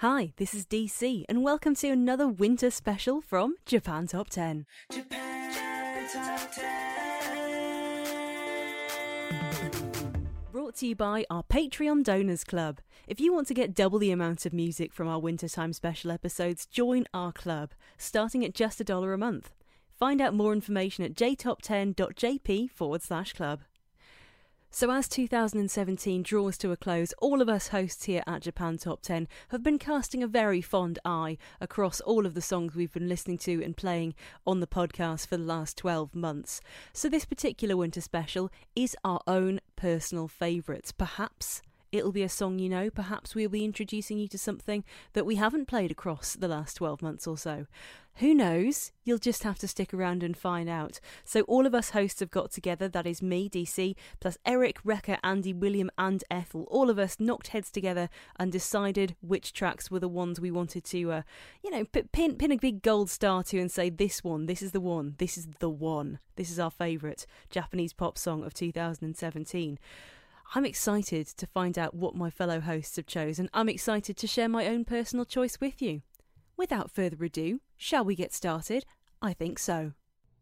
Hi, this is DC, and welcome to another winter special from Japan Top 10. Japan Top 10. Brought to you by our Patreon Donors Club. If you want to get double the amount of music from our wintertime special episodes, join our club, starting at just a dollar a month. Find out more information at jtop10.jp forward slash club. So, as 2017 draws to a close, all of us hosts here at Japan Top 10 have been casting a very fond eye across all of the songs we've been listening to and playing on the podcast for the last 12 months. So, this particular winter special is our own personal favourites. Perhaps it'll be a song you know, perhaps we'll be introducing you to something that we haven't played across the last 12 months or so. Who knows? You'll just have to stick around and find out. So, all of us hosts have got together that is me, DC, plus Eric, Rekka, Andy, William, and Ethel. All of us knocked heads together and decided which tracks were the ones we wanted to, uh, you know, pin, pin a big gold star to and say, this one, this is the one, this is the one. This is our favourite Japanese pop song of 2017. I'm excited to find out what my fellow hosts have chosen. I'm excited to share my own personal choice with you. Without further ado, shall we get started? I think so.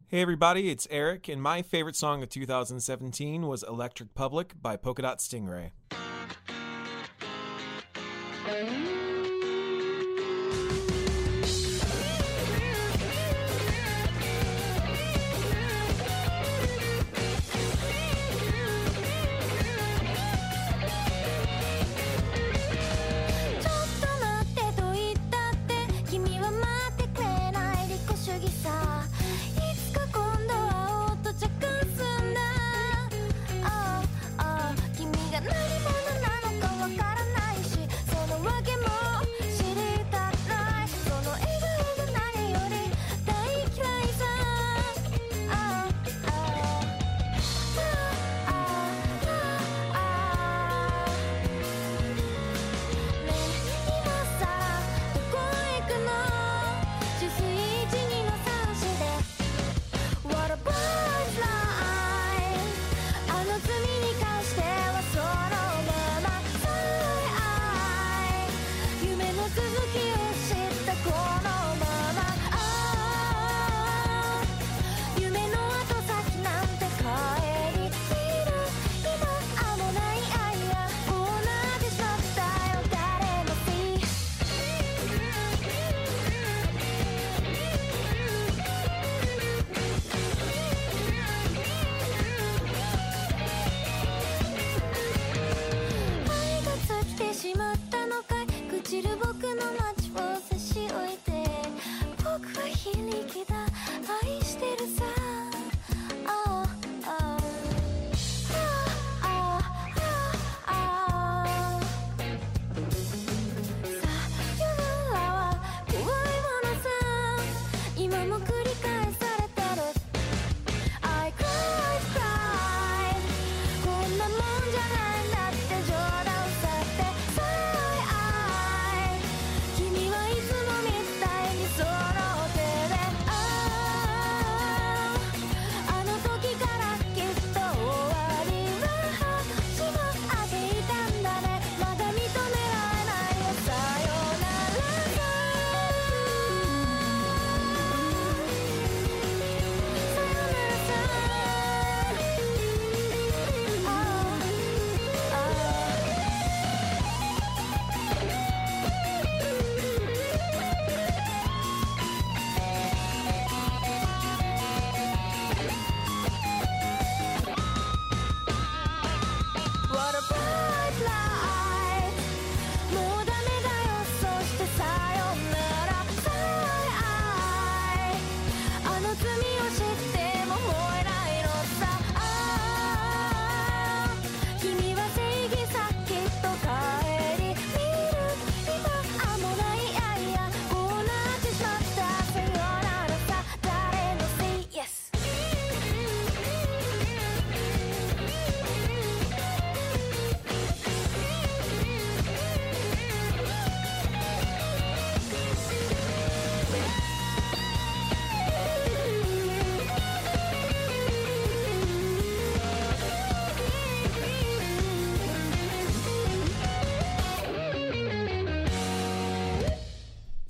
Hey everybody, it's Eric, and my favorite song of 2017 was Electric Public by Polka Dot Stingray.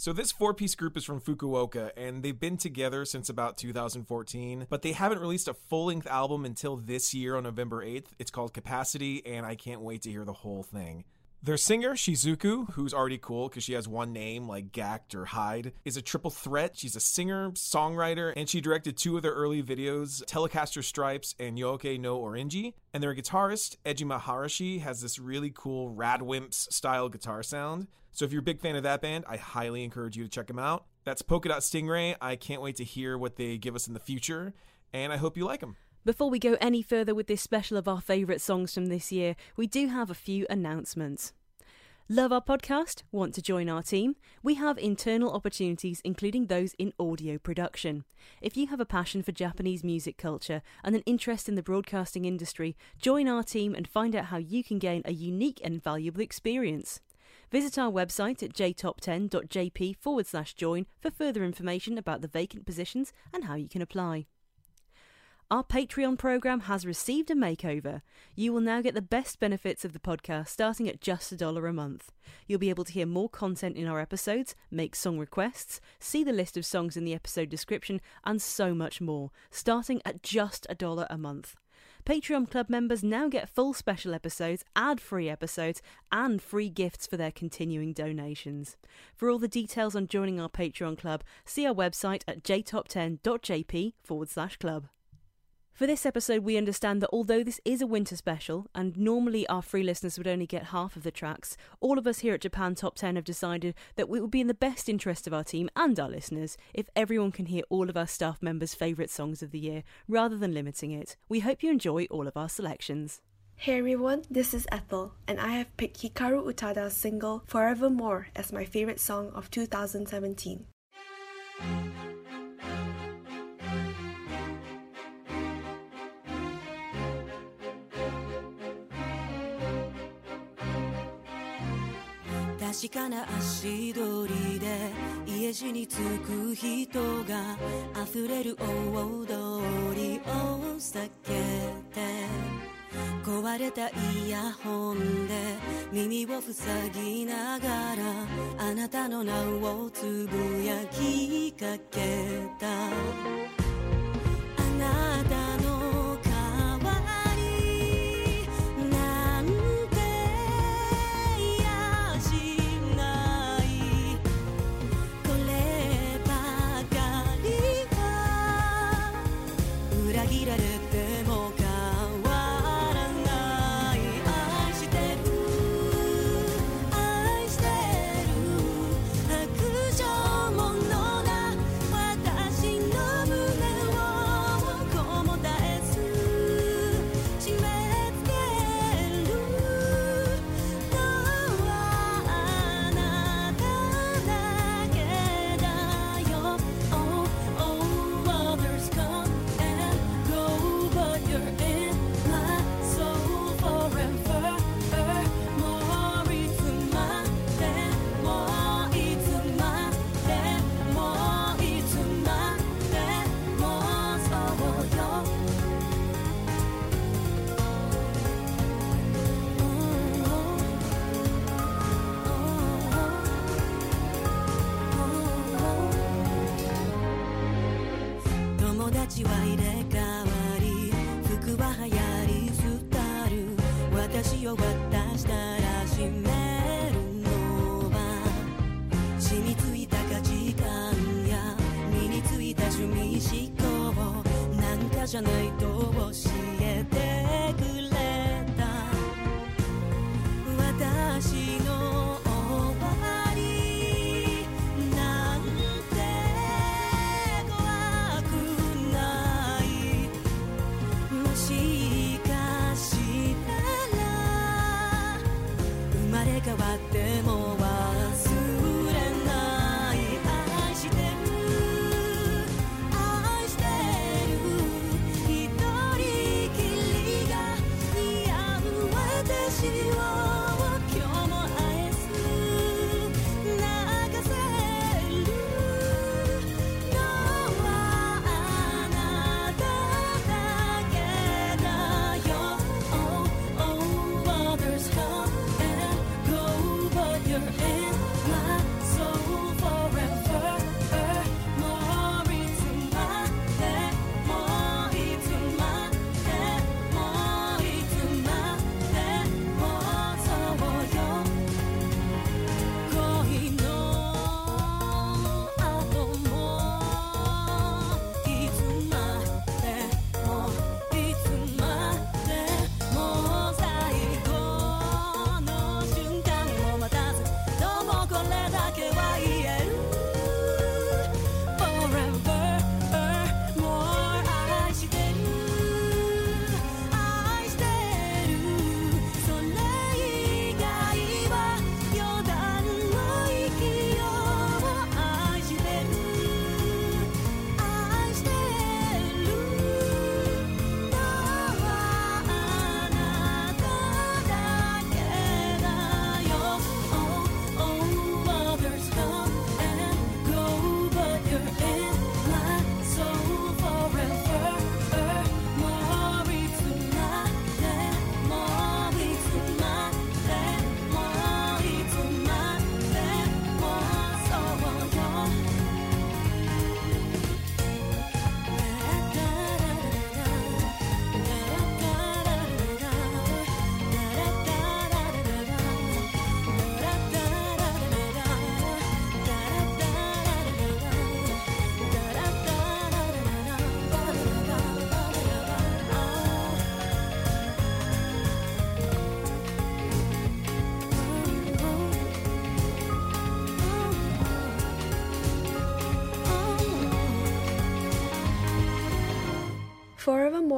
So, this four piece group is from Fukuoka, and they've been together since about 2014, but they haven't released a full length album until this year on November 8th. It's called Capacity, and I can't wait to hear the whole thing. Their singer, Shizuku, who's already cool because she has one name like Gackt or Hyde, is a triple threat. She's a singer, songwriter, and she directed two of their early videos, Telecaster Stripes and Yoke no Orange. And their guitarist, Ejima Harashi, has this really cool Radwimps style guitar sound. So if you're a big fan of that band, I highly encourage you to check them out. That's Polka Dot Stingray. I can't wait to hear what they give us in the future, and I hope you like them. Before we go any further with this special of our favourite songs from this year, we do have a few announcements. Love our podcast? Want to join our team? We have internal opportunities, including those in audio production. If you have a passion for Japanese music culture and an interest in the broadcasting industry, join our team and find out how you can gain a unique and valuable experience. Visit our website at jtop10.jp forward slash join for further information about the vacant positions and how you can apply. Our Patreon program has received a makeover. You will now get the best benefits of the podcast starting at just a dollar a month. You'll be able to hear more content in our episodes, make song requests, see the list of songs in the episode description, and so much more, starting at just a dollar a month. Patreon Club members now get full special episodes, ad free episodes, and free gifts for their continuing donations. For all the details on joining our Patreon Club, see our website at jtop10.jp forward slash club. For this episode, we understand that although this is a winter special, and normally our free listeners would only get half of the tracks, all of us here at Japan Top 10 have decided that it would be in the best interest of our team and our listeners if everyone can hear all of our staff members' favourite songs of the year, rather than limiting it. We hope you enjoy all of our selections. Hey everyone, this is Ethel, and I have picked Hikaru Utada's single Forevermore as my favorite song of 2017. 確かな足取りで家路に着く人が溢れる大通りを避けて壊れたイヤホンで耳を塞ぎながらあなたの名をつぶやきかけた。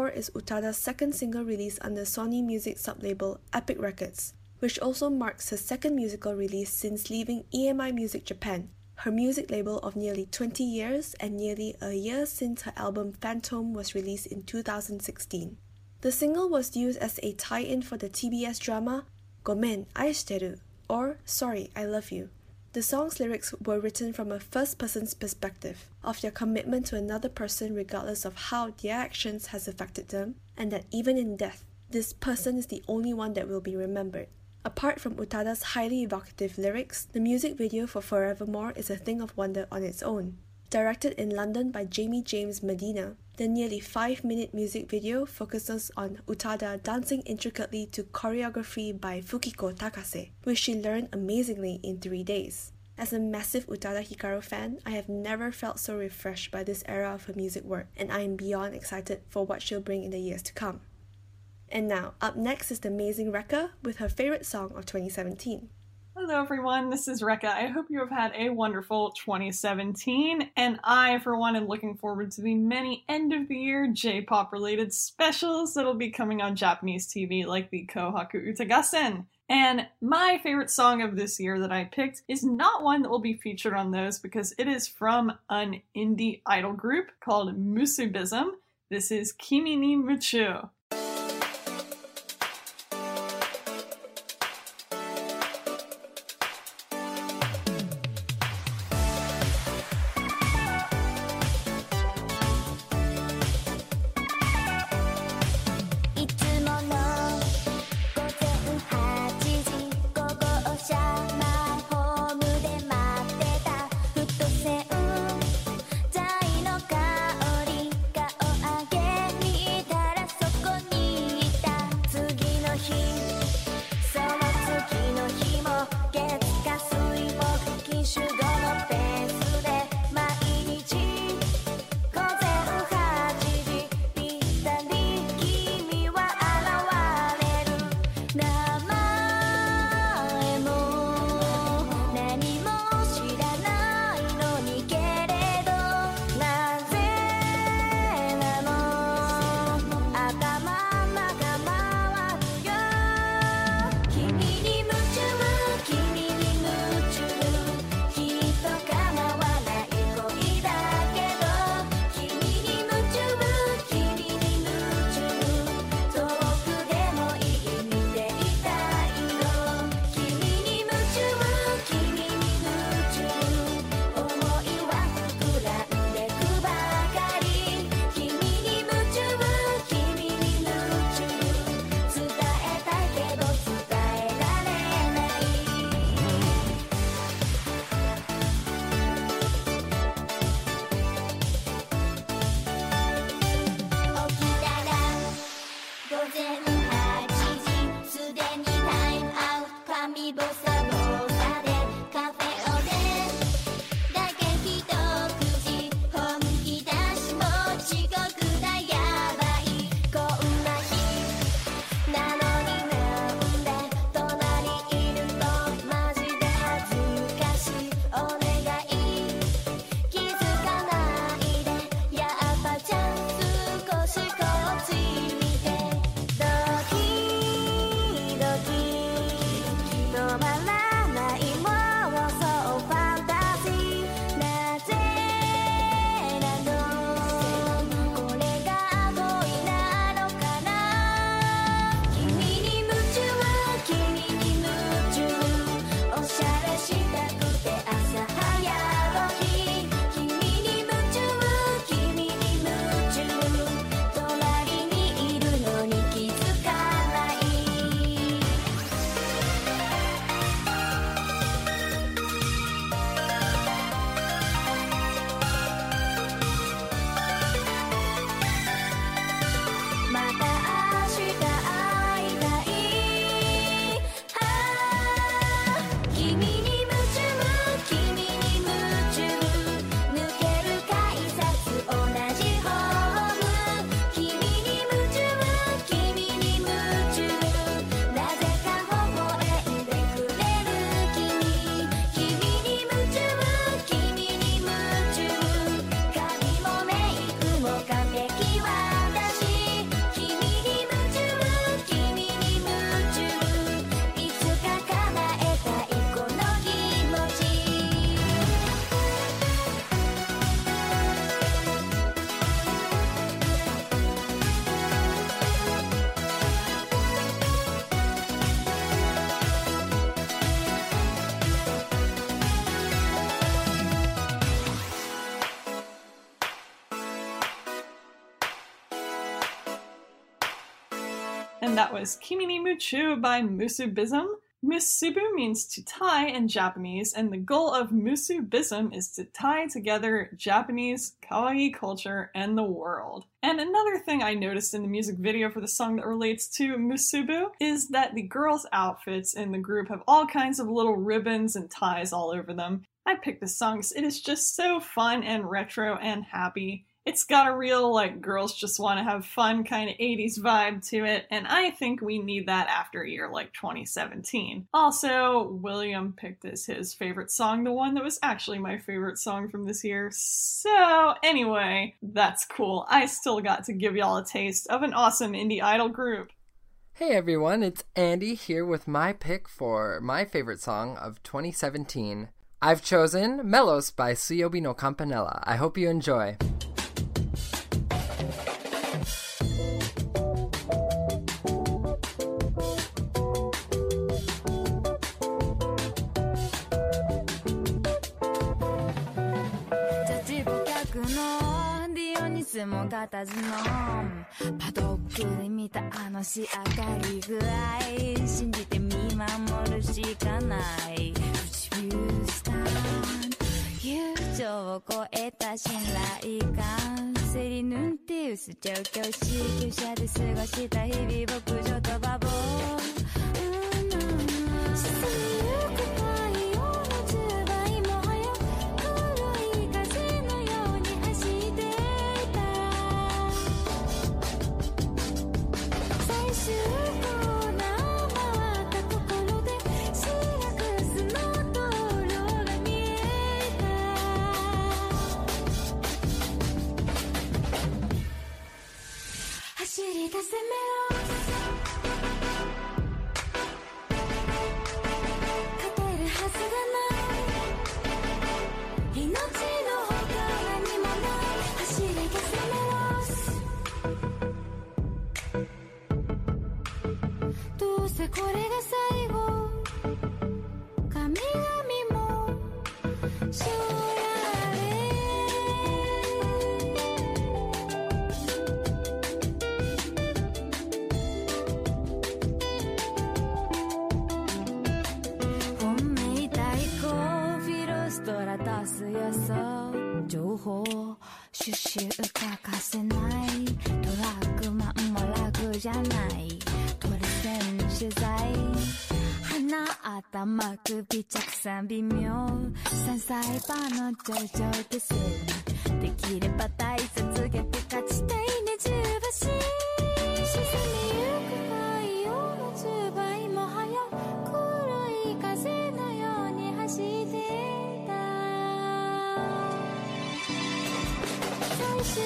Is Utada's second single release under Sony Music sublabel Epic Records, which also marks her second musical release since leaving EMI Music Japan, her music label of nearly 20 years and nearly a year since her album Fantôme was released in 2016. The single was used as a tie in for the TBS drama Gomen Aishiteru or Sorry, I Love You. The song's lyrics were written from a first person's perspective of their commitment to another person regardless of how their actions has affected them, and that even in death, this person is the only one that will be remembered. Apart from Utada's highly evocative lyrics, the music video for Forevermore is a thing of wonder on its own. Directed in London by Jamie James Medina, the nearly 5 minute music video focuses on Utada dancing intricately to choreography by Fukiko Takase, which she learned amazingly in 3 days. As a massive Utada Hikaru fan, I have never felt so refreshed by this era of her music work, and I am beyond excited for what she'll bring in the years to come. And now, up next is the amazing Rekka with her favorite song of 2017. Hello, everyone. This is Rekka. I hope you have had a wonderful 2017, and I, for one, am looking forward to the many end of the year J pop related specials that'll be coming on Japanese TV, like the Kohaku Utagassen. And my favorite song of this year that I picked is not one that will be featured on those because it is from an indie idol group called Musubism. This is Kimi ni Muchu. That was Kimi ni Muchu by Musubism. Musubu means to tie in Japanese, and the goal of Musubism is to tie together Japanese kawaii culture and the world. And another thing I noticed in the music video for the song that relates to Musubu is that the girls' outfits in the group have all kinds of little ribbons and ties all over them. I picked this song because it is just so fun and retro and happy. It's got a real, like, girls just want to have fun kind of 80s vibe to it, and I think we need that after a year like 2017. Also, William picked as his favorite song the one that was actually my favorite song from this year. So, anyway, that's cool. I still got to give y'all a taste of an awesome indie idol group. Hey everyone, it's Andy here with my pick for my favorite song of 2017. I've chosen Melos by Suiyobi no Campanella. I hope you enjoy. の仕上がり具合信じて見守るしかない。唇スタン友情を超えた信頼感。セリヌンティウス調教師厩舎で過ごした日々牧場とバボー。首着散微妙3歳馬の頂上です。できれば大卒逆勝ちたいね十橋沈みゆく太陽の10倍も速く黒い風のように走ってた最終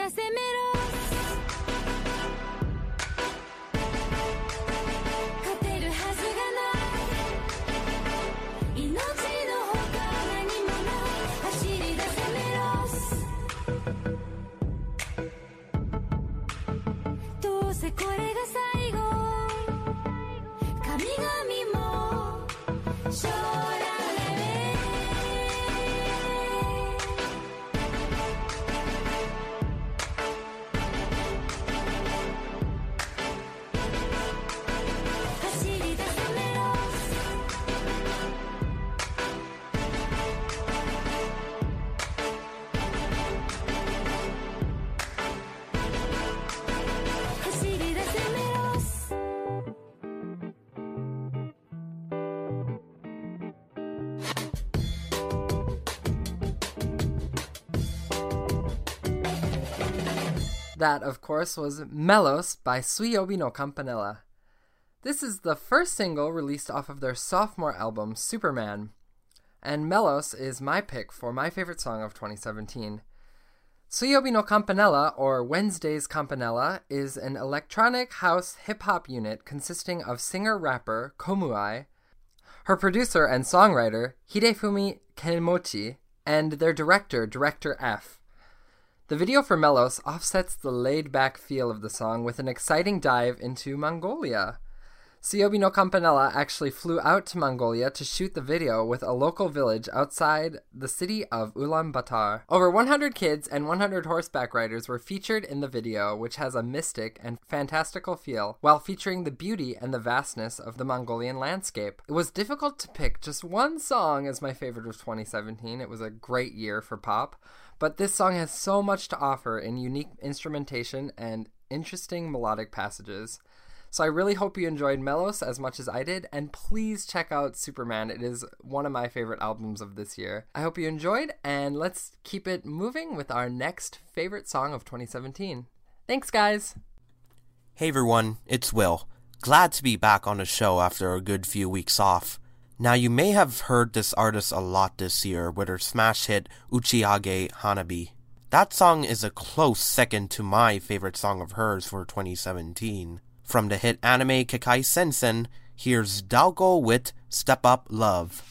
走り出せメロ That, of course, was Melos by Suiyobi no Campanella. This is the first single released off of their sophomore album, Superman, and Melos is my pick for my favorite song of 2017. Suiyobi no Campanella, or Wednesday's Campanella, is an electronic house hip hop unit consisting of singer rapper Komuai, her producer and songwriter Hidefumi Kenmochi, and their director, Director F. The video for Melos offsets the laid back feel of the song with an exciting dive into Mongolia. Suiyobi no Campanella actually flew out to Mongolia to shoot the video with a local village outside the city of Ulaanbaatar. Over 100 kids and 100 horseback riders were featured in the video, which has a mystic and fantastical feel, while featuring the beauty and the vastness of the Mongolian landscape. It was difficult to pick just one song as my favorite of 2017. It was a great year for pop, but this song has so much to offer in unique instrumentation and interesting melodic passages. So I really hope you enjoyed Melos as much as I did, and please check out Superman. It is one of my favorite albums of this year. I hope you enjoyed, and let's keep it moving with our next favorite song of 2017. Thanks, guys! Hey everyone, it's Will. Glad to be back on the show after a good few weeks off. Now, you may have heard this artist a lot this year with her smash hit Uchiage Hanabi. That song is a close second to my favorite song of hers for 2017. From the hit anime Kekkai Sensen, here's DAOKO with Step Up Love.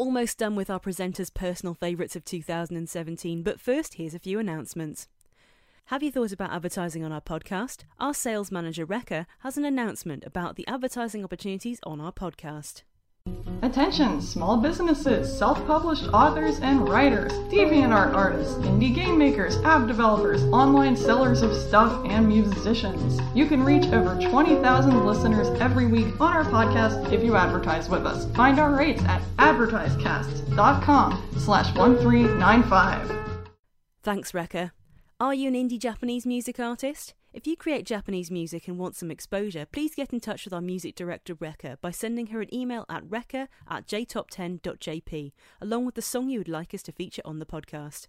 Almost done with our presenters' personal favourites of 2017, but first, here's a few announcements. Have you thought about advertising on our podcast? Our sales manager, Rekka, has an announcement about the advertising opportunities on our podcast. Attention, small businesses, self published authors and writers, DeviantArt artists, indie game makers, app developers, online sellers of stuff, and musicians. You can reach over 20,000 listeners every week on our podcast if you advertise with us. Find our rates at advertisecast.com slash 1395. Thanks, Rekka. Are you an indie Japanese music artist? If you create Japanese music and want some exposure, please get in touch with our music director Rekka by sending her an email at rekka at jtop10.jp, along with the song you would like us to feature on the podcast.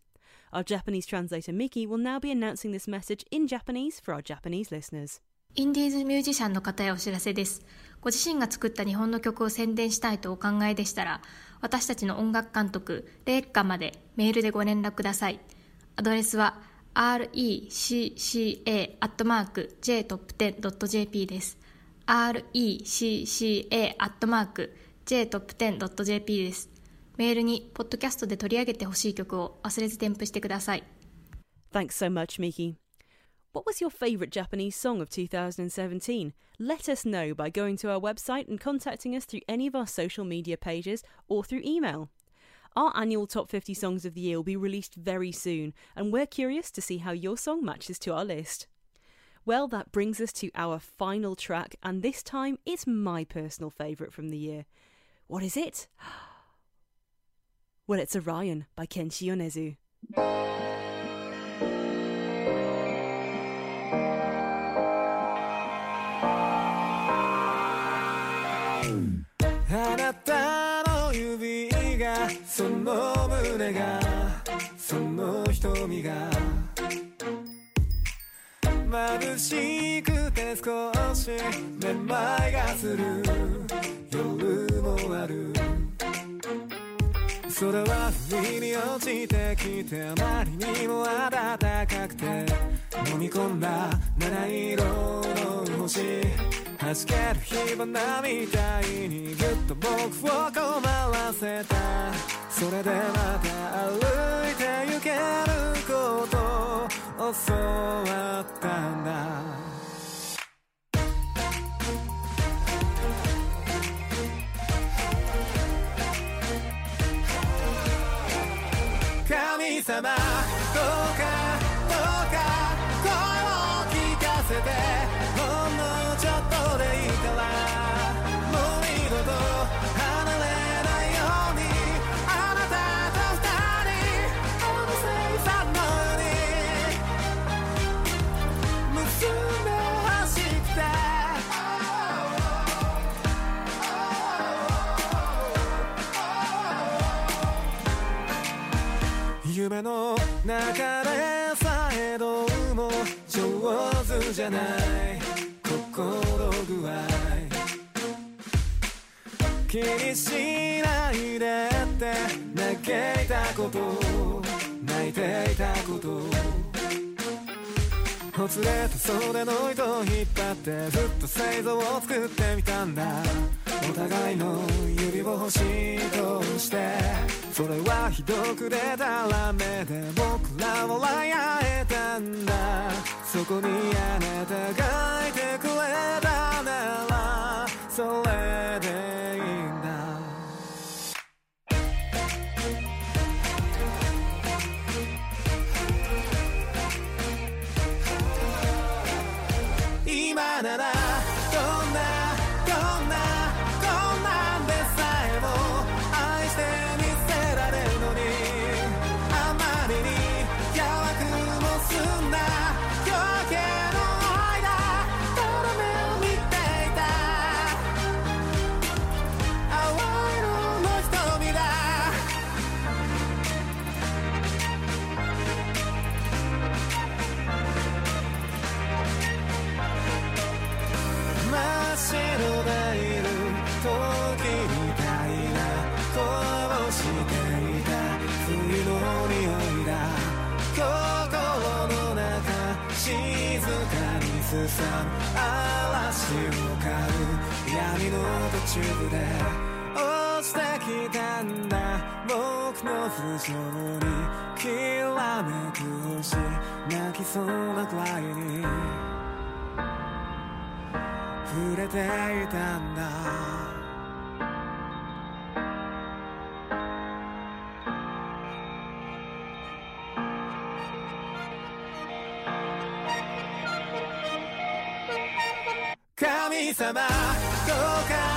Our Japanese translator Miki will now be announcing this message in Japanese for our Japanese listeners. インディーズミュージシャンの方へお知らせです。ご自身が作った日本の曲を宣伝したいとお考えでしたら、私たちの音楽監督、レイカまでメールでご連絡ください。アドレスは recca.jtop10.jp です。recca.jtop10.jp です。メールに、ポッドキャストで取り上げてほしい曲を忘れず添付してください。 Thanks so much, Miki. What was your favourite Japanese song of 2017? Let us know by going to our website and contacting us through any of our social media pages or through email. Our annual Top 50 Songs of the Year will be released very soon, and we're curious to see how your song matches to our list. Well, that brings us to our final track, and this time it's my personal favourite from the year. What is it? Well, it's Orion by Kenshi Yonezu. 瞳が。眩しくて少しめまいがする。夜もある。空は不意に落ちてきてあまりにも暖かくて飲み込んだ七色の星。弾ける火花みたいにぎゅっと僕を困らせた。それでまた歩いて行けることを教わったんだ。神様。夢の中でさえどうも上手じゃない心具合気にしないでって嘆いたこと泣いていたことほつれた袖の糸を引っ張ってずっと製造を作ってみたんだお互いの指を欲しいとしてそれはひどく出たらめで僕らも笑い合えたんだ。そこにあなたがいてくれたならそれでいい。かにすさ嵐を飼う闇の途中で落ちてききたんだ僕の頭上にきらめく星泣きそうなくらいに。触れていたんだ。神様どうか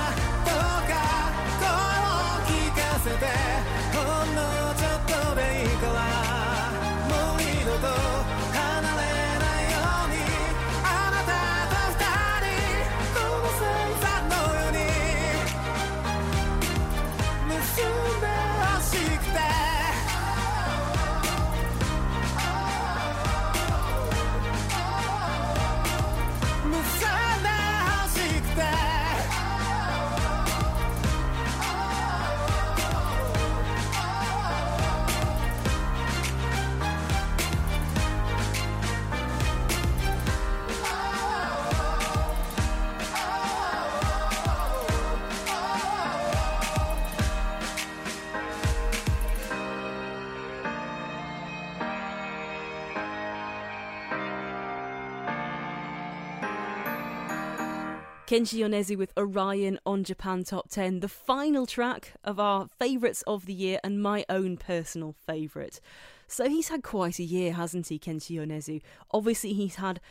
Kenshi Yonezu with Orion on Japan Top 10, the final track of our favourites of the year and my own personal favourite. So he's had quite a year, hasn't he, Kenshi Yonezu? Obviously, he's had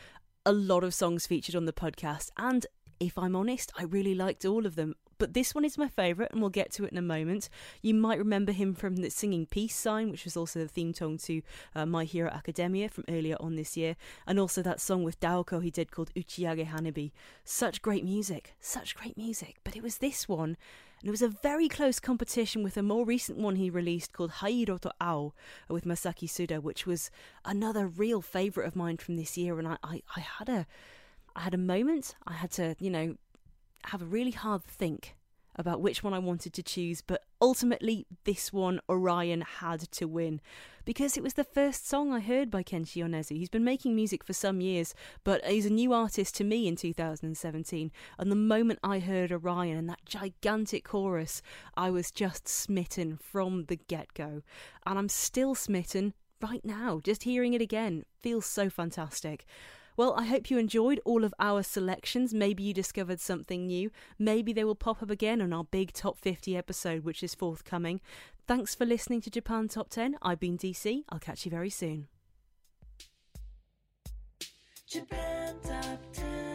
a lot of songs featured on the podcast, and if I'm honest, I really liked all of them. But this one is my favourite, and we'll get to it in a moment. You might remember him from the singing Peace Sign, which was also the theme song to uh, My Hero Academia from earlier on this year, and also that song with DAOKO he did called Uchiage Hanabi. Such great music, such great music. But it was this one, and it was a very close competition with a more recent one he released called Haiiro to Ao with Masaki Suda, which was another real favourite of mine from this year. And I, I, I had a, I had a moment. I had to, you know, have a really hard think about which one I wanted to choose, but ultimately this one Orion had to win because it was the first song I heard by Kenshi Yonezu. He's been making music for some years, but he's a new artist to me in 2017. And the moment I heard Orion and that gigantic chorus, I was just smitten from the get go. And I'm still smitten right now. Just hearing it again feels so fantastic. Well, I hope you enjoyed all of our selections. Maybe you discovered something new. Maybe they will pop up again on our big top 50 episode, which is forthcoming. Thanks for listening to Japan Top 10. I've been DC. I'll catch you very soon. Japan Top 10,